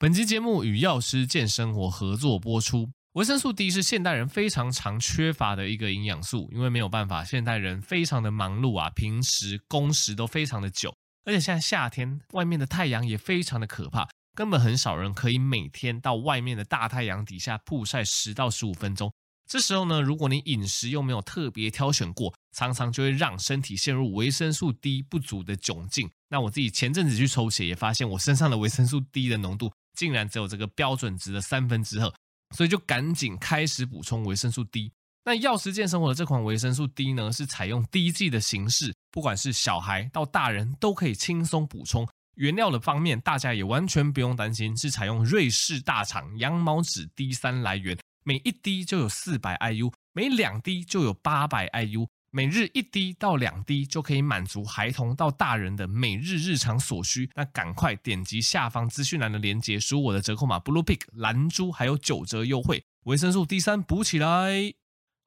本集节目与药师健生活合作播出。维生素 D 是现代人非常常缺乏的一个营养素，因为没有办法，现代人非常的忙碌啊，平时工时都非常的久，而且现在夏天外面的太阳也非常的可怕，根本很少人可以每天到外面的大太阳底下曝晒十到十五分钟。这时候呢，如果你饮食又没有特别挑选过，常常就会让身体陷入维生素 D 不足的窘境。那我自己前阵子去抽血，也发现我身上的维生素 D 的浓度。竟然只有这个标准值的三分之二，所以就赶紧开始补充维生素 D。那药师健生活的这款维生素 D 呢，是采用滴剂的形式，不管是小孩到大人都可以轻松补充。原料的方面，大家也完全不用担心，是采用瑞士大厂羊毛脂 D3 来源，每一滴就有四百 IU，每两滴就有八百 IU。每日一滴到两滴就可以满足孩童到大人的每日日常所需。那赶快点击下方资讯栏的链接，输入我的折扣码 bluepig 蓝猪，还有九折优惠。维生素 D 三补起来。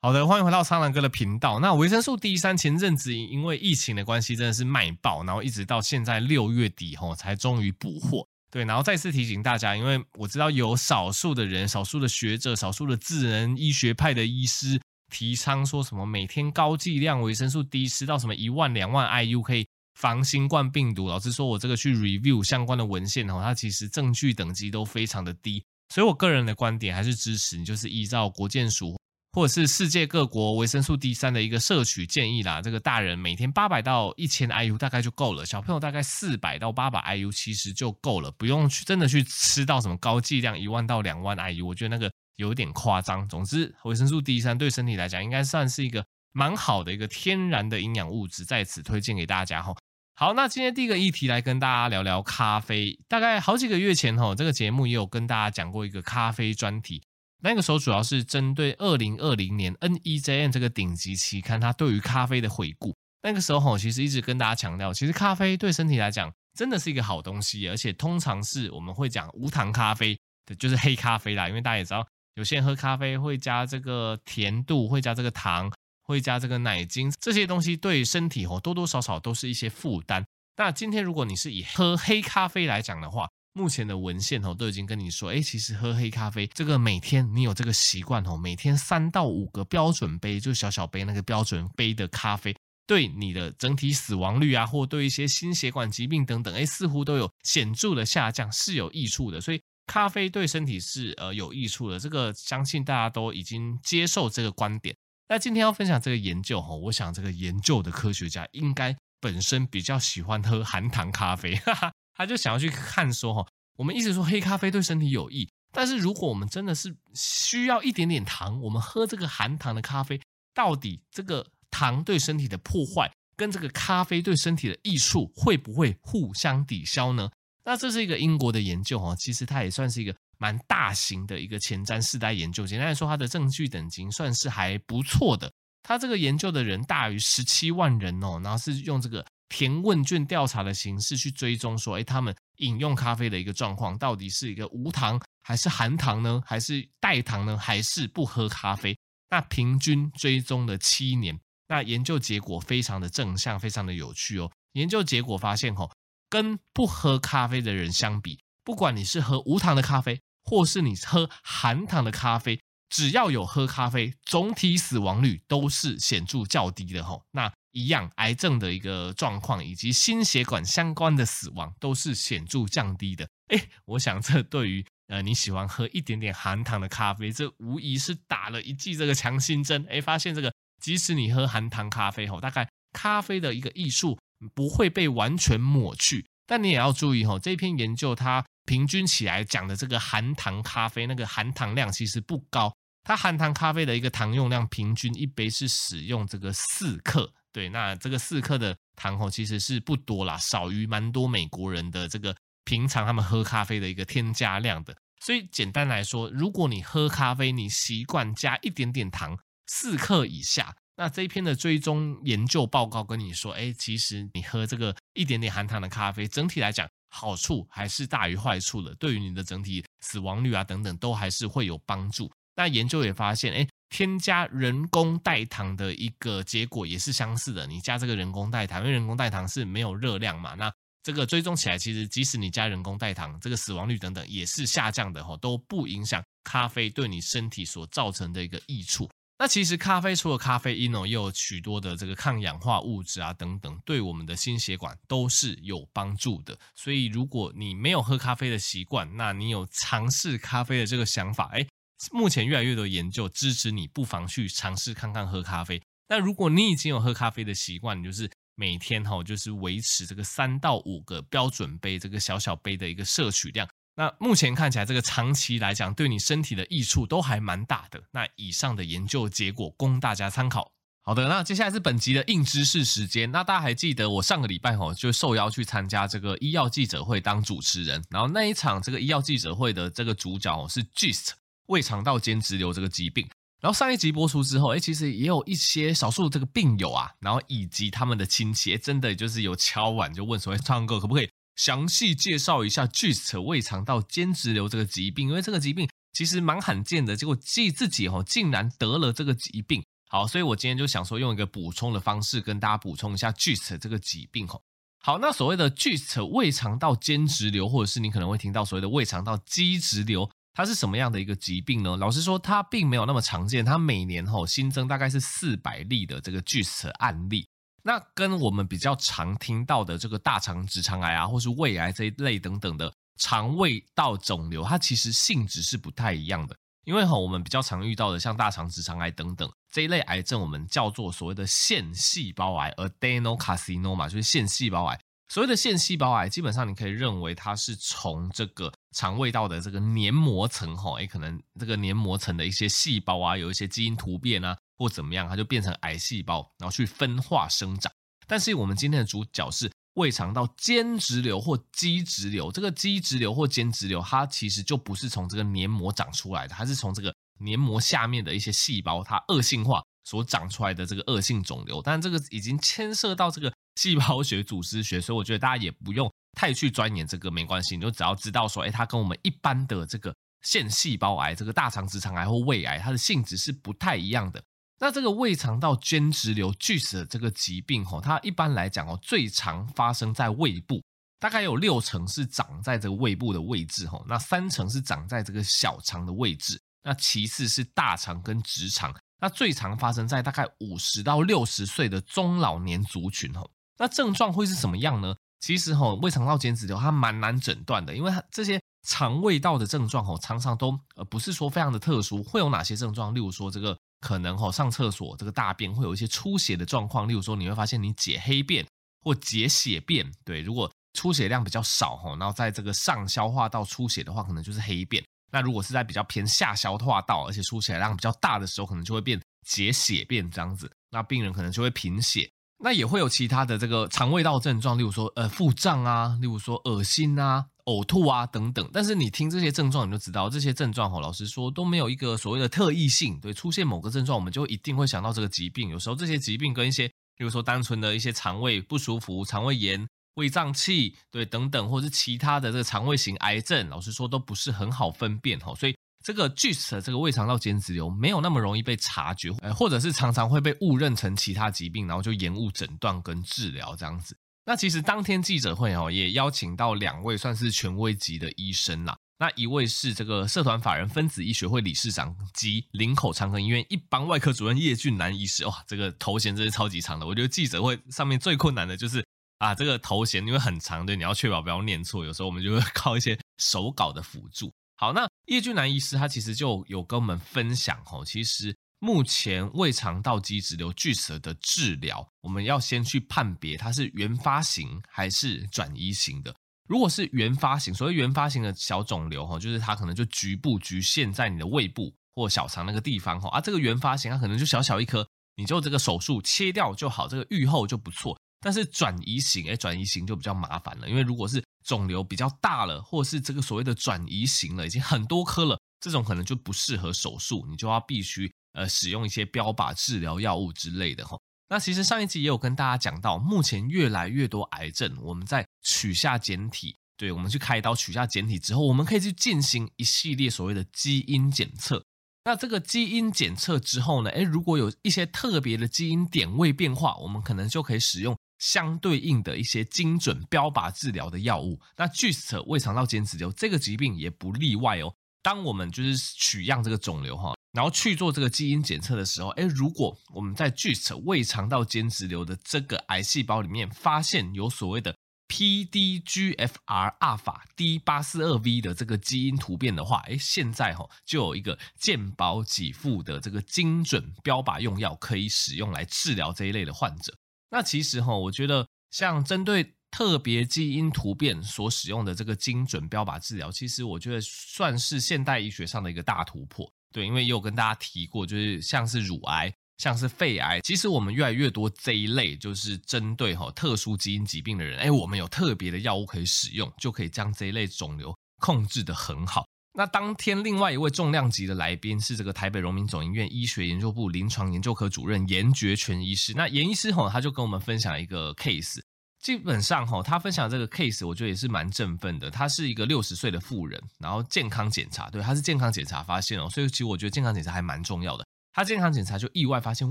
好的，欢迎回到苍狼哥的频道。那维生素 D 三前阵子因为疫情的关系，真的是卖爆，然后一直到现在六月底吼才终于补货。对，然后再次提醒大家，因为我知道有少数的人、少数的学者、少数的智能医学派的医师。提倡说什么每天高剂量维生素 D 吃到什么一万两万 IU 可以防新冠病毒。老实说，我这个去 review 相关的文献哦，它其实证据等级都非常的低。所以我个人的观点还是支持你，就是依照国健署或者是世界各国维生素 D 三的一个摄取建议啦。这个大人每天八百到一千 IU 大概就够了，小朋友大概四百到八百 IU 其实就够了，不用去真的去吃到什么高剂量一万到两万 IU。我觉得那个。有点夸张。总之，维生素 D 三对身体来讲，应该算是一个蛮好的一个天然的营养物质，在此推荐给大家哈。好，那今天第一个议题来跟大家聊聊咖啡。大概好几个月前哈，这个节目也有跟大家讲过一个咖啡专题。那个时候主要是针对二零二零年 NEJM 这个顶级期刊，它对于咖啡的回顾。那个时候哈，其实一直跟大家强调，其实咖啡对身体来讲真的是一个好东西，而且通常是我们会讲无糖咖啡的，就是黑咖啡啦，因为大家也知道。有些人喝咖啡会加这个甜度，会加这个糖，会加这个奶精，这些东西对身体哦多多少少都是一些负担。那今天如果你是以喝黑咖啡来讲的话，目前的文献哦都已经跟你说，哎，其实喝黑咖啡这个每天你有这个习惯哦，每天三到五个标准杯，就小小杯那个标准杯的咖啡，对你的整体死亡率啊，或对一些心血管疾病等等，哎，似乎都有显著的下降，是有益处的。所以。咖啡对身体是呃有益处的，这个相信大家都已经接受这个观点。那今天要分享这个研究哈，我想这个研究的科学家应该本身比较喜欢喝含糖咖啡，哈哈，他就想要去看说哈，我们一直说黑咖啡对身体有益，但是如果我们真的是需要一点点糖，我们喝这个含糖的咖啡，到底这个糖对身体的破坏跟这个咖啡对身体的益处会不会互相抵消呢？那这是一个英国的研究哦，其实它也算是一个蛮大型的一个前瞻世代研究。简单来说，它的证据等级算是还不错的。它这个研究的人大于十七万人哦，然后是用这个填问卷调查的形式去追踪说，哎，他们饮用咖啡的一个状况，到底是一个无糖还是含糖呢？还是代糖呢？还是不喝咖啡？那平均追踪了七年，那研究结果非常的正向，非常的有趣哦。研究结果发现，吼。跟不喝咖啡的人相比，不管你是喝无糖的咖啡，或是你喝含糖的咖啡，只要有喝咖啡，总体死亡率都是显著较低的吼。那一样，癌症的一个状况以及心血管相关的死亡都是显著降低的。诶，我想这对于呃你喜欢喝一点点含糖的咖啡，这无疑是打了一剂这个强心针。诶，发现这个即使你喝含糖咖啡吼，大概咖啡的一个益处。不会被完全抹去，但你也要注意哈，这篇研究它平均起来讲的这个含糖咖啡那个含糖量其实不高，它含糖咖啡的一个糖用量平均一杯是使用这个四克，对，那这个四克的糖哦其实是不多啦，少于蛮多美国人的这个平常他们喝咖啡的一个添加量的，所以简单来说，如果你喝咖啡你习惯加一点点糖，四克以下。那这一篇的追踪研究报告跟你说，哎，其实你喝这个一点点含糖的咖啡，整体来讲好处还是大于坏处的，对于你的整体死亡率啊等等都还是会有帮助。那研究也发现，哎，添加人工代糖的一个结果也是相似的。你加这个人工代糖，因为人工代糖是没有热量嘛，那这个追踪起来，其实即使你加人工代糖，这个死亡率等等也是下降的哈，都不影响咖啡对你身体所造成的一个益处。那其实咖啡除了咖啡因哦，又有许多的这个抗氧化物质啊等等，对我们的心血管都是有帮助的。所以如果你没有喝咖啡的习惯，那你有尝试咖啡的这个想法，诶，目前越来越多研究支持你，不妨去尝试看看喝咖啡。那如果你已经有喝咖啡的习惯，你就是每天哈，就是维持这个三到五个标准杯这个小小杯的一个摄取量。那目前看起来，这个长期来讲对你身体的益处都还蛮大的。那以上的研究结果供大家参考。好的，那接下来是本集的硬知识时间。那大家还记得我上个礼拜吼就受邀去参加这个医药记者会当主持人，然后那一场这个医药记者会的这个主角是 GIST 胃肠道间质瘤这个疾病。然后上一集播出之后，哎，其实也有一些少数的这个病友啊，然后以及他们的亲戚，真的就是有敲碗就问说，唱歌可不可以？详细介绍一下 GIST 胃肠道间质瘤这个疾病，因为这个疾病其实蛮罕见的，结果自自己哦竟然得了这个疾病。好，所以我今天就想说用一个补充的方式跟大家补充一下 GIST 这个疾病哦。好，那所谓的 GIST 胃肠道间质瘤，或者是你可能会听到所谓的胃肠道肌质瘤，它是什么样的一个疾病呢？老实说，它并没有那么常见，它每年吼新增大概是四百例的这个 GIST 案例。那跟我们比较常听到的这个大肠直肠癌啊，或是胃癌这一类等等的肠胃道肿瘤，它其实性质是不太一样的。因为哈，我们比较常遇到的像大肠直肠癌等等这一类癌症，我们叫做所谓的腺细胞癌，adenocarcinoma，就是腺细胞癌。所谓的腺细胞癌，基本上你可以认为它是从这个肠胃道的这个黏膜层哈，诶，可能这个黏膜层的一些细胞啊，有一些基因突变啊。或怎么样，它就变成癌细胞，然后去分化生长。但是我们今天的主角是胃肠道间质瘤或肌质瘤。这个肌质瘤或间质瘤，它其实就不是从这个黏膜长出来的，它是从这个黏膜下面的一些细胞它恶性化所长出来的这个恶性肿瘤。但这个已经牵涉到这个 细胞学、组织学，所以我觉得大家也不用太去钻研这个，没关系，你就只要知道说，哎，它跟我们一般的这个腺细胞癌、这个大肠直肠癌或胃癌，它的性质是不太一样的。那这个胃肠道间质瘤巨死的这个疾病，吼，它一般来讲哦，最常发生在胃部，大概有六成是长在这个胃部的位置，吼，那三成是长在这个小肠的位置，那其次是大肠跟直肠，那最常发生在大概五十到六十岁的中老年族群，吼，那症状会是什么样呢？其实吼，胃肠道间质瘤它蛮难诊断的，因为它这些肠胃道的症状，吼，常常都呃不是说非常的特殊，会有哪些症状？例如说这个。可能哈上厕所这个大便会有一些出血的状况，例如说你会发现你解黑便或解血便，对，如果出血量比较少哈，然后在这个上消化道出血的话，可能就是黑便。那如果是在比较偏下消化道，而且出血量比较大的时候，可能就会变解血便这样子。那病人可能就会贫血。那也会有其他的这个肠胃道症状，例如说呃腹胀啊，例如说恶心啊。呕吐啊等等，但是你听这些症状，你就知道这些症状哈，老实说都没有一个所谓的特异性。对，出现某个症状，我们就一定会想到这个疾病。有时候这些疾病跟一些，比如说单纯的一些肠胃不舒服、肠胃炎、胃胀气，对等等，或是其他的这个肠胃型癌症，老实说都不是很好分辨哈。所以这个 GIST 这个胃肠道间质瘤没有那么容易被察觉，或者是常常会被误认成其他疾病，然后就延误诊断跟治疗这样子。那其实当天记者会哦，也邀请到两位算是权威级的医生啦。那一位是这个社团法人分子医学会理事长及林口长庚医院一般外科主任叶俊南医师。哇，这个头衔真是超级长的。我觉得记者会上面最困难的就是啊，这个头衔因为很长，对，你要确保不要念错。有时候我们就会靠一些手稿的辅助。好，那叶俊南医师他其实就有跟我们分享哦，其实。目前胃肠道肌质瘤 GIST 的治疗，我们要先去判别它是原发型还是转移型的。如果是原发型，所谓原发型的小肿瘤哈，就是它可能就局部局限在你的胃部或小肠那个地方哈，啊，这个原发型它可能就小小一颗，你就这个手术切掉就好，这个预后就不错。但是转移型，哎，转移型就比较麻烦了，因为如果是肿瘤比较大了，或是这个所谓的转移型了，已经很多颗了，这种可能就不适合手术，你就要必须。呃，使用一些标靶治疗药物之类的哈。那其实上一集也有跟大家讲到，目前越来越多癌症，我们在取下简体，对，我们去开刀取下简体之后，我们可以去进行一系列所谓的基因检测。那这个基因检测之后呢，诶，如果有一些特别的基因点位变化，我们可能就可以使用相对应的一些精准标靶治疗的药物。那 GIST 胃肠道间质瘤这个疾病也不例外哦。当我们就是取样这个肿瘤哈，然后去做这个基因检测的时候，诶，如果我们在 Gis 胃肠道间质瘤的这个癌细胞里面发现有所谓的 PDGFR 阿法 D 八四二 V 的这个基因突变的话，诶，现在哈就有一个健保给付的这个精准标靶用药可以使用来治疗这一类的患者。那其实哈，我觉得像针对特别基因突变所使用的这个精准标靶治疗，其实我觉得算是现代医学上的一个大突破。对，因为也有跟大家提过，就是像是乳癌、像是肺癌，其实我们越来越多这一类，就是针对哈特殊基因疾病的人，哎，我们有特别的药物可以使用，就可以将这一类肿瘤控制得很好。那当天另外一位重量级的来宾是这个台北荣民总医院医学研究部临床研究科主任严觉全医师。那严医师吼，他就跟我们分享一个 case。基本上哈，他分享这个 case，我觉得也是蛮振奋的。他是一个六十岁的妇人，然后健康检查，对，他是健康检查发现哦，所以其实我觉得健康检查还蛮重要的。他健康检查就意外发现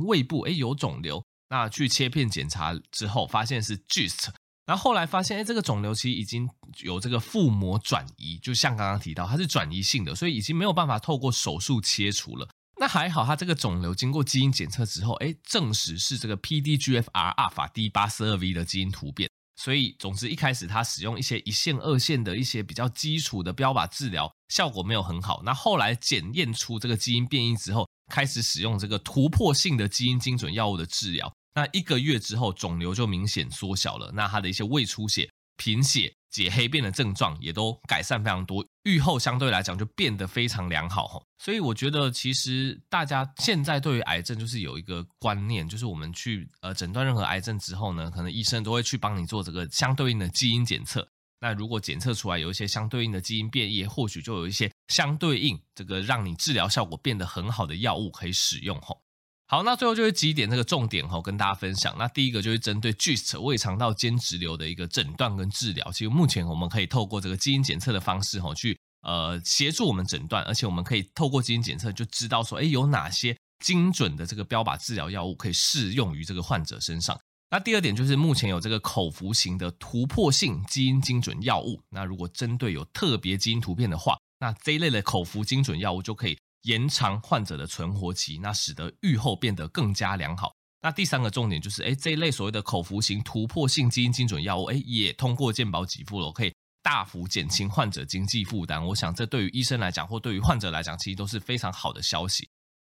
胃部诶有肿瘤，那去切片检查之后发现是 GIST，然后后来发现诶这个肿瘤其实已经有这个腹膜转移，就像刚刚提到它是转移性的，所以已经没有办法透过手术切除了。那还好，他这个肿瘤经过基因检测之后，哎，证实是这个 PDGFR 阿法 D 八四二 V 的基因突变。所以，总之一开始他使用一些一线、二线的一些比较基础的标靶治疗，效果没有很好。那后来检验出这个基因变异之后，开始使用这个突破性的基因精准药物的治疗。那一个月之后，肿瘤就明显缩小了。那他的一些胃出血、贫血。解黑便的症状也都改善非常多，愈后相对来讲就变得非常良好。所以我觉得，其实大家现在对于癌症就是有一个观念，就是我们去呃诊断任何癌症之后呢，可能医生都会去帮你做这个相对应的基因检测。那如果检测出来有一些相对应的基因变异，或许就有一些相对应这个让你治疗效果变得很好的药物可以使用。吼。好，那最后就是几点这个重点哈，跟大家分享。那第一个就是针对 GIST 胃肠道间质瘤的一个诊断跟治疗。其实目前我们可以透过这个基因检测的方式哈，去呃协助我们诊断，而且我们可以透过基因检测就知道说，哎，有哪些精准的这个标靶治疗药物可以适用于这个患者身上。那第二点就是目前有这个口服型的突破性基因精准药物。那如果针对有特别基因突变的话，那这一类的口服精准药物就可以。延长患者的存活期，那使得预后变得更加良好。那第三个重点就是，哎，这一类所谓的口服型突破性基因精准药物，哎，也通过健保给付了，可以大幅减轻患者经济负担。我想，这对于医生来讲，或对于患者来讲，其实都是非常好的消息。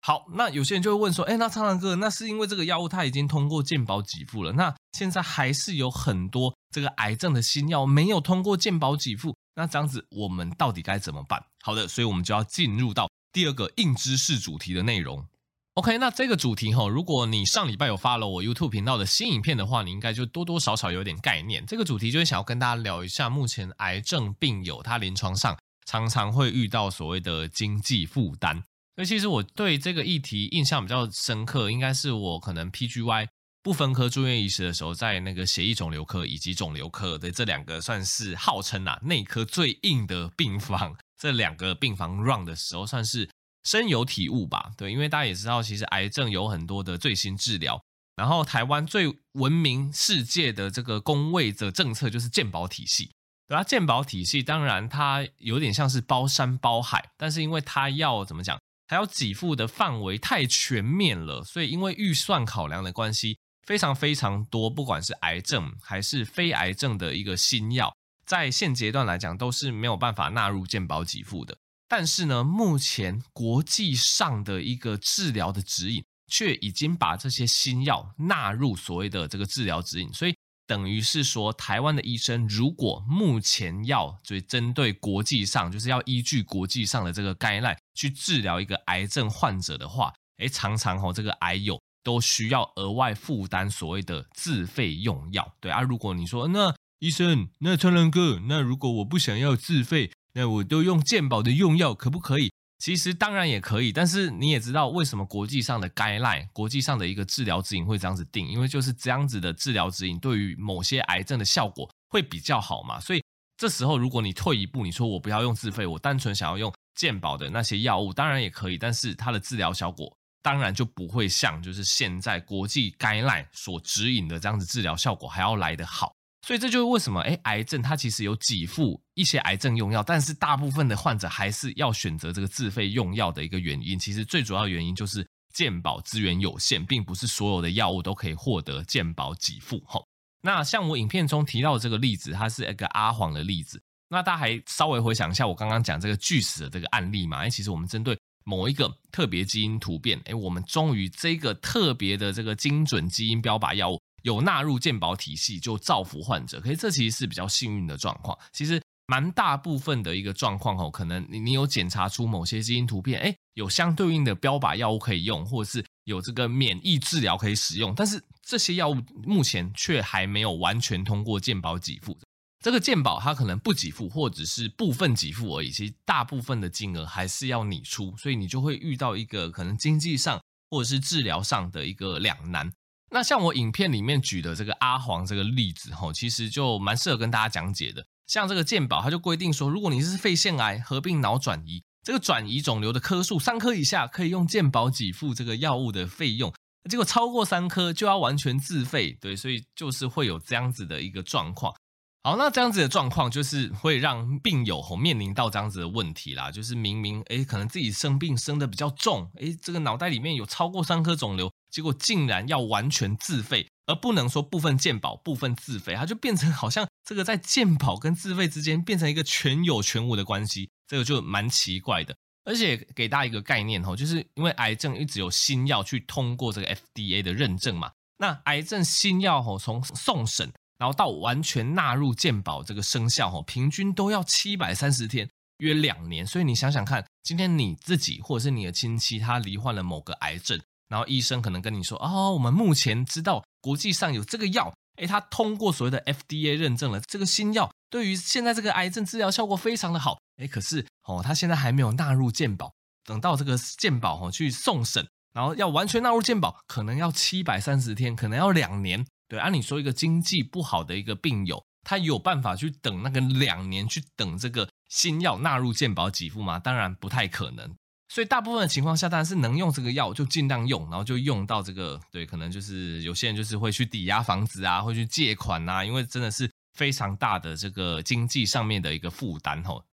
好，那有些人就会问说，哎，那苍狼哥，那是因为这个药物它已经通过健保给付了，那现在还是有很多这个癌症的新药没有通过健保给付，那这样子我们到底该怎么办？好的，所以我们就要进入到。第二个硬知识主题的内容，OK，那这个主题哈，如果你上礼拜有发了我 YouTube 频道的新影片的话，你应该就多多少少有点概念。这个主题就是想要跟大家聊一下，目前癌症病友他临床上常常会遇到所谓的经济负担。所以其实我对这个议题印象比较深刻，应该是我可能 PGY 不分科住院医师的时候，在那个血液肿瘤科以及肿瘤科的这两个算是号称啊内科最硬的病房。这两个病房 run 的时候，算是深有体悟吧。对，因为大家也知道，其实癌症有很多的最新治疗。然后台湾最闻名世界的这个公卫的政策就是健保体系。对啊，健保体系当然它有点像是包山包海，但是因为它要怎么讲，它要给付的范围太全面了，所以因为预算考量的关系，非常非常多，不管是癌症还是非癌症的一个新药。在现阶段来讲，都是没有办法纳入健保给付的。但是呢，目前国际上的一个治疗的指引，却已经把这些新药纳入所谓的这个治疗指引。所以等于是说，台湾的医生如果目前要就针对国际上，就是要依据国际上的这个 guideline 去治疗一个癌症患者的话，诶，常常哦，这个癌友都需要额外负担所谓的自费用药。对啊，如果你说那。医生，那川人哥，那如果我不想要自费，那我都用健保的用药可不可以？其实当然也可以，但是你也知道为什么国际上的 guideline，国际上的一个治疗指引会这样子定，因为就是这样子的治疗指引对于某些癌症的效果会比较好嘛。所以这时候如果你退一步，你说我不要用自费，我单纯想要用健保的那些药物，当然也可以，但是它的治疗效果当然就不会像就是现在国际 guideline 所指引的这样子治疗效果还要来得好。所以这就是为什么，哎，癌症它其实有给付一些癌症用药，但是大部分的患者还是要选择这个自费用药的一个原因。其实最主要原因就是健保资源有限，并不是所有的药物都可以获得健保给付。吼，那像我影片中提到的这个例子，它是一个阿黄的例子。那大家还稍微回想一下我刚刚讲这个巨石的这个案例嘛？哎，其实我们针对某一个特别基因突变，哎，我们终于这个特别的这个精准基因标靶药物。有纳入健保体系就造福患者，可是这其实是比较幸运的状况。其实蛮大部分的一个状况哦，可能你你有检查出某些基因突变，诶，有相对应的标靶药物可以用，或者是有这个免疫治疗可以使用，但是这些药物目前却还没有完全通过健保给付。这个健保它可能不给付，或者是部分给付而已，其实大部分的金额还是要你出，所以你就会遇到一个可能经济上或者是治疗上的一个两难。那像我影片里面举的这个阿黄这个例子，吼，其实就蛮适合跟大家讲解的。像这个健保，它就规定说，如果你是肺腺癌合并脑转移，这个转移肿瘤的颗数三颗以下，可以用健保给付这个药物的费用；结果超过三颗就要完全自费。对，所以就是会有这样子的一个状况。好，那这样子的状况就是会让病友吼面临到这样子的问题啦，就是明明诶可能自己生病生的比较重，诶这个脑袋里面有超过三颗肿瘤。结果竟然要完全自费，而不能说部分健保、部分自费，它就变成好像这个在健保跟自费之间变成一个全有全无的关系，这个就蛮奇怪的。而且给大家一个概念吼，就是因为癌症一直有新药去通过这个 FDA 的认证嘛，那癌症新药吼从送审然后到完全纳入健保这个生效吼，平均都要七百三十天，约两年。所以你想想看，今天你自己或者是你的亲戚他罹患了某个癌症。然后医生可能跟你说，哦，我们目前知道国际上有这个药，诶，它通过所谓的 FDA 认证了，这个新药对于现在这个癌症治疗效果非常的好，诶，可是哦，它现在还没有纳入健保，等到这个健保哦去送审，然后要完全纳入健保，可能要七百三十天，可能要两年。对，按你说一个经济不好的一个病友，他有办法去等那个两年去等这个新药纳入健保给付吗？当然不太可能。所以大部分的情况下，当然是能用这个药就尽量用，然后就用到这个。对，可能就是有些人就是会去抵押房子啊，会去借款啊，因为真的是非常大的这个经济上面的一个负担吼。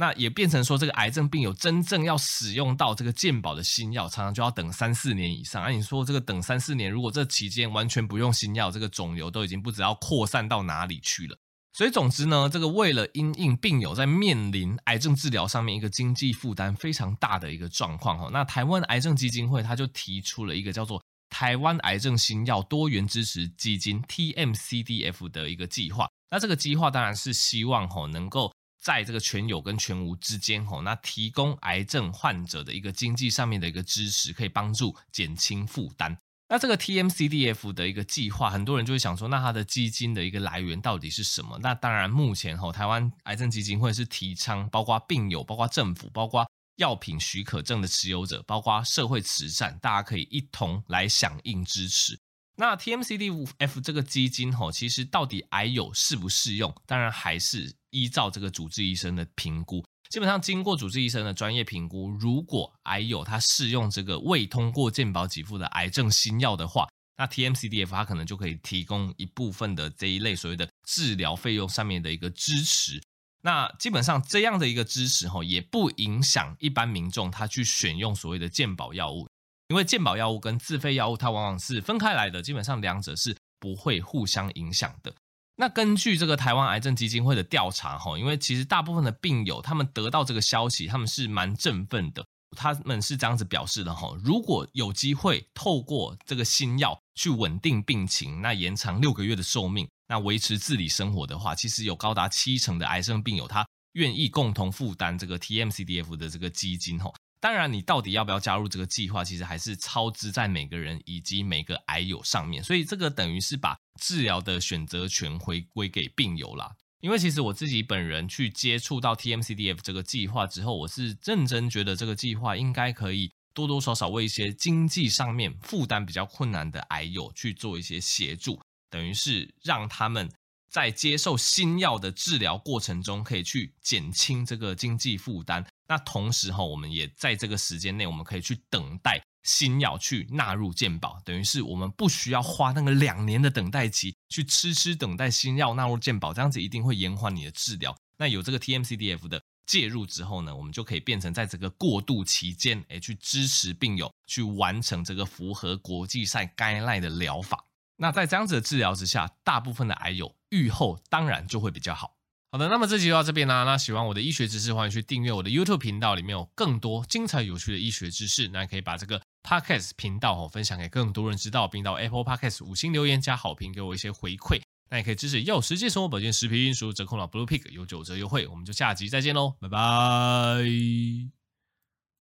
那也变成说，这个癌症病友真正要使用到这个健保的新药，常常就要等三四年以上。那你说这个等三四年，如果这期间完全不用新药，这个肿瘤都已经不知道扩散到哪里去了。所以，总之呢，这个为了因应病友在面临癌症治疗上面一个经济负担非常大的一个状况哈，那台湾癌症基金会他就提出了一个叫做台湾癌症新药多元支持基金 TMCDF 的一个计划。那这个计划当然是希望哈能够在这个全有跟全无之间吼，那提供癌症患者的一个经济上面的一个支持，可以帮助减轻负担。那这个 TMCDF 的一个计划，很多人就会想说，那它的基金的一个来源到底是什么？那当然，目前吼台湾癌症基金会是提倡，包括病友、包括政府、包括药品许可证的持有者、包括社会慈善，大家可以一同来响应支持。那 TMCDF 这个基金吼，其实到底癌友适不适用？当然还是依照这个主治医生的评估。基本上经过主治医生的专业评估，如果癌友他适用这个未通过健保给付的癌症新药的话，那 TMCDF 它可能就可以提供一部分的这一类所谓的治疗费用上面的一个支持。那基本上这样的一个支持哈，也不影响一般民众他去选用所谓的健保药物，因为健保药物跟自费药物它往往是分开来的，基本上两者是不会互相影响的。那根据这个台湾癌症基金会的调查，哈，因为其实大部分的病友他们得到这个消息，他们是蛮振奋的。他们是这样子表示的，哈，如果有机会透过这个新药去稳定病情，那延长六个月的寿命，那维持自理生活的话，其实有高达七成的癌症病友他愿意共同负担这个 TMCDF 的这个基金，哈。当然，你到底要不要加入这个计划，其实还是操之在每个人以及每个癌友上面。所以这个等于是把治疗的选择权回归给病友啦。因为其实我自己本人去接触到 TMCDF 这个计划之后，我是认真觉得这个计划应该可以多多少少为一些经济上面负担比较困难的癌友去做一些协助，等于是让他们。在接受新药的治疗过程中，可以去减轻这个经济负担。那同时哈，我们也在这个时间内，我们可以去等待新药去纳入健保，等于是我们不需要花那个两年的等待期去痴痴等待新药纳入健保，这样子一定会延缓你的治疗。那有这个 TMCDF 的介入之后呢，我们就可以变成在这个过渡期间，诶，去支持病友去完成这个符合国际赛该赖的疗法。那在这样子的治疗之下，大部分的癌友预后当然就会比较好。好的，那么这集就到这边啦。那喜欢我的医学知识，欢迎去订阅我的 YouTube 频道，里面有更多精彩有趣的医学知识。那也可以把这个 Podcast 频道哦分享给更多人知道，并到 Apple Podcast 五星留言加好评，给我一些回馈。那也可以支持药食界生活保健食品，输入折扣码 Blue Pig 有九折优惠。我们就下集再见喽，拜拜。